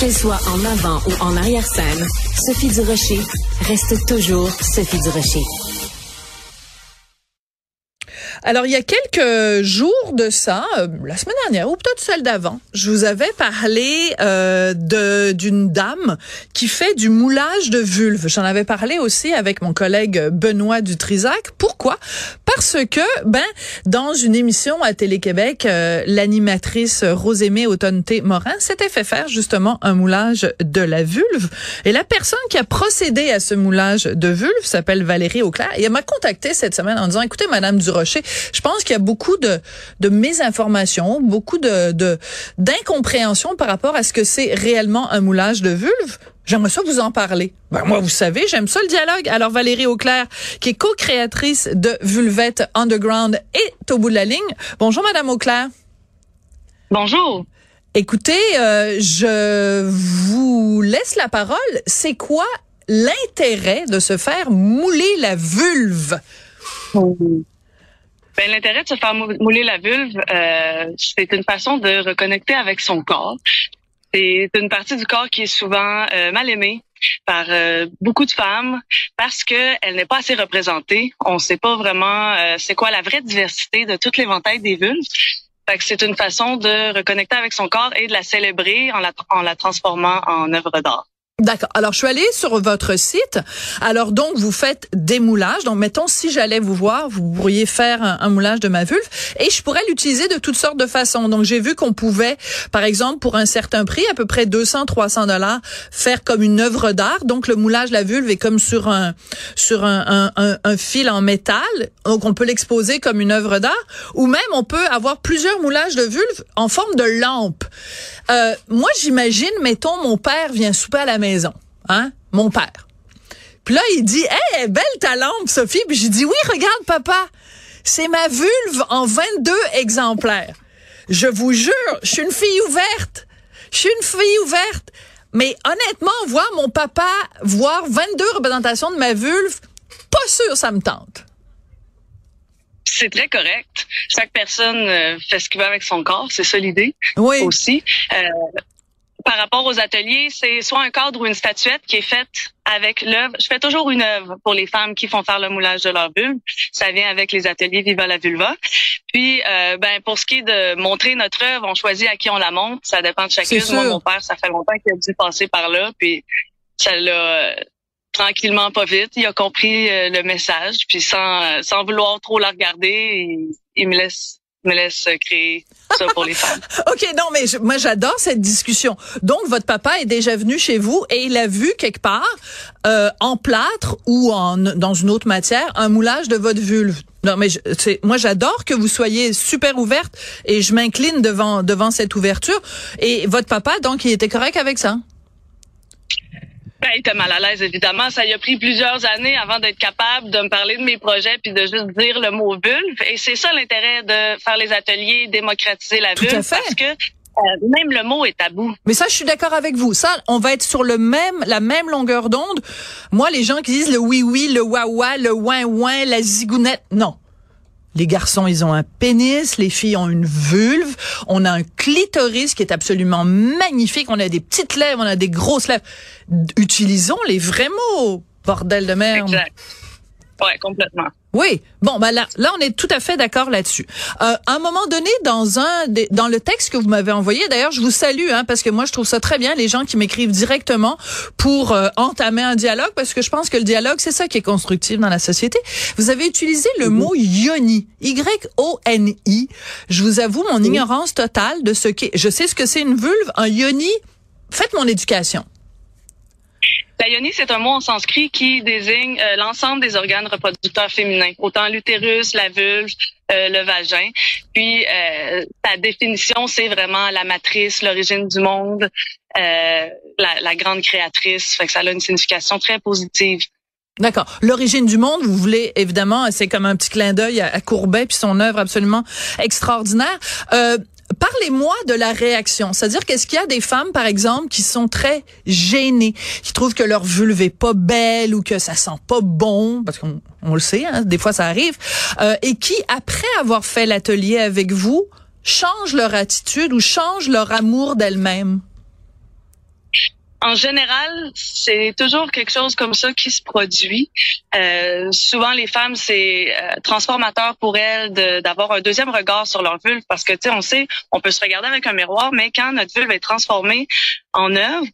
Qu'elle soit en avant ou en arrière-scène, Sophie Durocher reste toujours Sophie Durocher. Alors, il y a quelques jours de ça, euh, la semaine dernière ou peut-être celle d'avant, je vous avais parlé euh, d'une dame qui fait du moulage de vulve. J'en avais parlé aussi avec mon collègue Benoît Dutrisac. Pourquoi? Parce que ben dans une émission à Télé-Québec, euh, l'animatrice Rosémée Autonté Morin s'était fait faire justement un moulage de la vulve et la personne qui a procédé à ce moulage de vulve s'appelle Valérie Auclair et elle m'a contacté cette semaine en disant écoutez madame Durocher, je pense qu'il y a beaucoup de, de mésinformations, beaucoup de d'incompréhension par rapport à ce que c'est réellement un moulage de vulve. J'aimerais ça vous en parler. Ben, moi, vous savez, j'aime ça le dialogue. Alors, Valérie Auclair, qui est co-créatrice de Vulvette Underground, est au bout de la ligne. Bonjour, Madame Auclair. Bonjour. Écoutez, euh, je vous laisse la parole. C'est quoi l'intérêt de se faire mouler la vulve? Ben, l'intérêt de se faire mouler la vulve, euh, c'est une façon de reconnecter avec son corps. C'est une partie du corps qui est souvent euh, mal aimée par euh, beaucoup de femmes parce que elle n'est pas assez représentée. On ne sait pas vraiment c'est quoi la vraie diversité de toute l'éventail des vulves. C'est une façon de reconnecter avec son corps et de la célébrer en la, en la transformant en œuvre d'art. D'accord. Alors, je suis allée sur votre site. Alors, donc, vous faites des moulages. Donc, mettons, si j'allais vous voir, vous pourriez faire un, moulage de ma vulve et je pourrais l'utiliser de toutes sortes de façons. Donc, j'ai vu qu'on pouvait, par exemple, pour un certain prix, à peu près 200, 300 dollars, faire comme une œuvre d'art. Donc, le moulage de la vulve est comme sur un, sur un, un, un fil en métal. Donc, on peut l'exposer comme une œuvre d'art. Ou même, on peut avoir plusieurs moulages de vulve en forme de lampe. Euh, moi, j'imagine, mettons, mon père vient souper à la maison, hein, mon père. Puis là, il dit, hey, belle ta lampe, Sophie. Puis j'ai dit, oui, regarde, papa, c'est ma vulve en 22 exemplaires. Je vous jure, je suis une fille ouverte. Je suis une fille ouverte. Mais honnêtement, voir mon papa voir 22 représentations de ma vulve, pas sûr ça me tente c'est très correct. Chaque personne euh, fait ce qu'il veut avec son corps, c'est ça l'idée oui. aussi. Euh, par rapport aux ateliers, c'est soit un cadre ou une statuette qui est faite avec l'œuvre. Je fais toujours une œuvre pour les femmes qui font faire le moulage de leur vulve. Ça vient avec les ateliers Viva la vulva. Puis, euh, ben pour ce qui est de montrer notre œuvre, on choisit à qui on la montre. Ça dépend de chacune. Moi, mon père, ça fait longtemps qu'il a dû passer par là, puis ça l'a tranquillement, pas vite. Il a compris euh, le message, puis sans, euh, sans vouloir trop la regarder, il, me laisse me laisse créer ça pour les femmes. OK, non, mais moi, j'adore cette discussion. Donc, votre papa est déjà venu chez vous et il a vu quelque part, euh, en plâtre ou en dans une autre matière, un moulage de votre vulve. Non, mais c'est moi, j'adore que vous soyez super ouverte et je m'incline devant devant cette ouverture. Et votre papa, donc, il était correct avec ça? Ben, il était mal à l'aise, évidemment. Ça y a pris plusieurs années avant d'être capable de me parler de mes projets puis de juste dire le mot vulve. Et c'est ça l'intérêt de faire les ateliers, démocratiser la vulve. Parce que euh, même le mot est tabou. Mais ça, je suis d'accord avec vous. Ça, on va être sur le même, la même longueur d'onde. Moi, les gens qui disent le oui oui, le wa, le ouin ouin, la zigounette, non. Les garçons, ils ont un pénis, les filles ont une vulve, on a un clitoris qui est absolument magnifique, on a des petites lèvres, on a des grosses lèvres. Utilisons les vrais mots, bordel de merde. Exact. Ouais, complètement. Oui. Bon, ben là, là, on est tout à fait d'accord là-dessus. Euh, à un moment donné, dans un, dans le texte que vous m'avez envoyé, d'ailleurs, je vous salue, hein, parce que moi, je trouve ça très bien les gens qui m'écrivent directement pour euh, entamer un dialogue, parce que je pense que le dialogue, c'est ça qui est constructif dans la société. Vous avez utilisé le mhm. mot yoni, Y-O-N-I. Je vous avoue mon ignorance totale de ce qu'est. Je sais ce que c'est une vulve, un yoni. Faites mon éducation. La yoni, c'est un mot en sanskrit qui désigne euh, l'ensemble des organes reproducteurs féminins, autant l'utérus, la vulve, euh, le vagin. Puis, euh, ta définition, c'est vraiment la matrice, l'origine du monde, euh, la, la, grande créatrice. Fait que ça a une signification très positive. D'accord. L'origine du monde, vous voulez évidemment, c'est comme un petit clin d'œil à, Courbet puis son œuvre absolument extraordinaire. Euh, Parlez-moi de la réaction. C'est-à-dire qu'est-ce qu'il y a des femmes, par exemple, qui sont très gênées, qui trouvent que leur vulve est pas belle ou que ça sent pas bon, parce qu'on on le sait, hein, des fois ça arrive, euh, et qui, après avoir fait l'atelier avec vous, changent leur attitude ou changent leur amour d'elles-mêmes? En général, c'est toujours quelque chose comme ça qui se produit. Euh, souvent, les femmes, c'est euh, transformateur pour elles d'avoir un deuxième regard sur leur vulve parce que, tu sais, on sait, on peut se regarder avec un miroir, mais quand notre vulve est transformée en œuvre,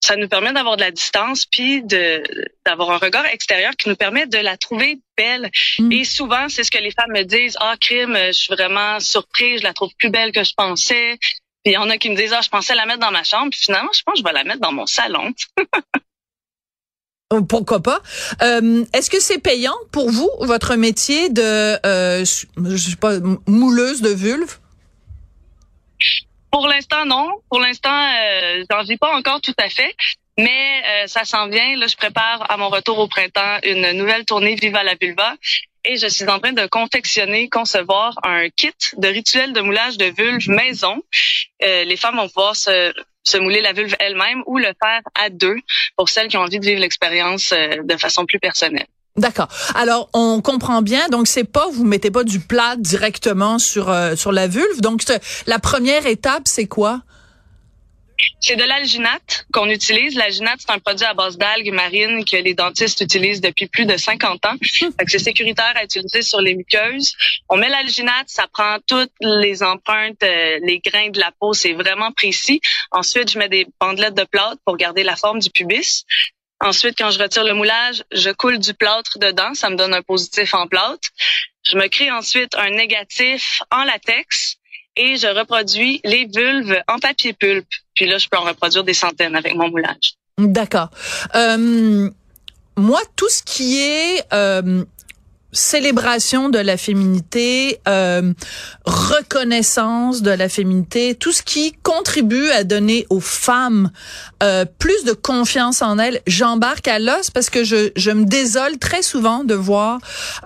ça nous permet d'avoir de la distance puis de d'avoir un regard extérieur qui nous permet de la trouver belle. Mm. Et souvent, c'est ce que les femmes me disent. Ah, crime, je suis vraiment surprise, je la trouve plus belle que je pensais. Puis il y en a qui me disent, ah, je pensais la mettre dans ma chambre. Puis finalement, je pense que je vais la mettre dans mon salon. Oh, pourquoi pas? Euh, Est-ce que c'est payant pour vous votre métier de euh, je sais pas mouleuse de vulve? Pour l'instant non. Pour l'instant, euh, j'en vis pas encore tout à fait. Mais euh, ça s'en vient. Là, je prépare à mon retour au printemps une nouvelle tournée Viva la vulva et je suis en train de confectionner, concevoir un kit de rituel de moulage de vulve maison. Euh, les femmes vont pouvoir se, se mouler la vulve elles-mêmes ou le faire à deux pour celles qui ont envie de vivre l'expérience euh, de façon plus personnelle. D'accord. Alors on comprend bien. Donc c'est pas vous mettez pas du plat directement sur euh, sur la vulve. Donc la première étape c'est quoi? C'est de l'alginate qu'on utilise. L'alginate, c'est un produit à base d'algues marines que les dentistes utilisent depuis plus de 50 ans. c'est sécuritaire à utiliser sur les muqueuses. On met l'alginate, ça prend toutes les empreintes, euh, les grains de la peau, c'est vraiment précis. Ensuite, je mets des bandelettes de plâtre pour garder la forme du pubis. Ensuite, quand je retire le moulage, je coule du plâtre dedans. Ça me donne un positif en plâtre. Je me crée ensuite un négatif en latex et je reproduis les vulves en papier pulpe. Puis là, je peux en reproduire des centaines avec mon moulage. D'accord. Euh, moi, tout ce qui est euh, célébration de la féminité, euh, reconnaissance de la féminité, tout ce qui contribue à donner aux femmes euh, plus de confiance en elles, j'embarque à l'os parce que je, je me désole très souvent de voir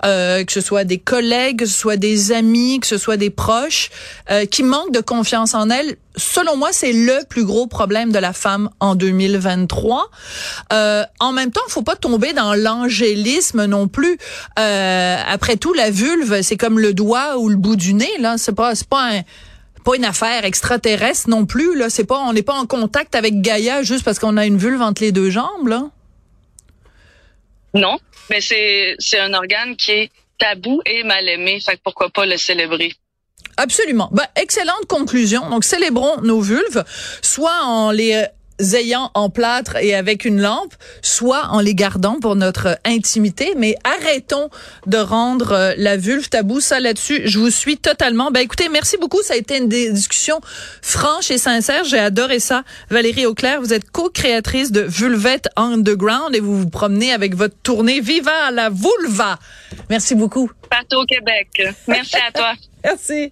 euh, que ce soit des collègues, que ce soit des amis, que ce soit des proches euh, qui manquent de confiance en elles selon moi, c'est le plus gros problème de la femme en 2023. Euh, en même temps, faut pas tomber dans l'angélisme non plus. Euh, après tout, la vulve, c'est comme le doigt ou le bout du nez. Là, c'est pas, c'est pas pas une affaire extraterrestre non plus. Là, c'est pas, on n'est pas en contact avec Gaïa juste parce qu'on a une vulve entre les deux jambes. Là. Non, mais c'est c'est un organe qui est tabou et mal aimé. Fait que pourquoi pas le célébrer? Absolument. Ben, excellente conclusion. Donc, célébrons nos vulves, soit en les ayant en plâtre et avec une lampe, soit en les gardant pour notre intimité. Mais arrêtons de rendre euh, la vulve tabou. Ça là-dessus, je vous suis totalement. Ben écoutez, merci beaucoup. Ça a été une discussion franche et sincère. J'ai adoré ça. Valérie Auclair, vous êtes co-créatrice de Vulvette Underground et vous vous promenez avec votre tournée Viva la vulva. Merci beaucoup. Partout au Québec. Merci à toi. merci.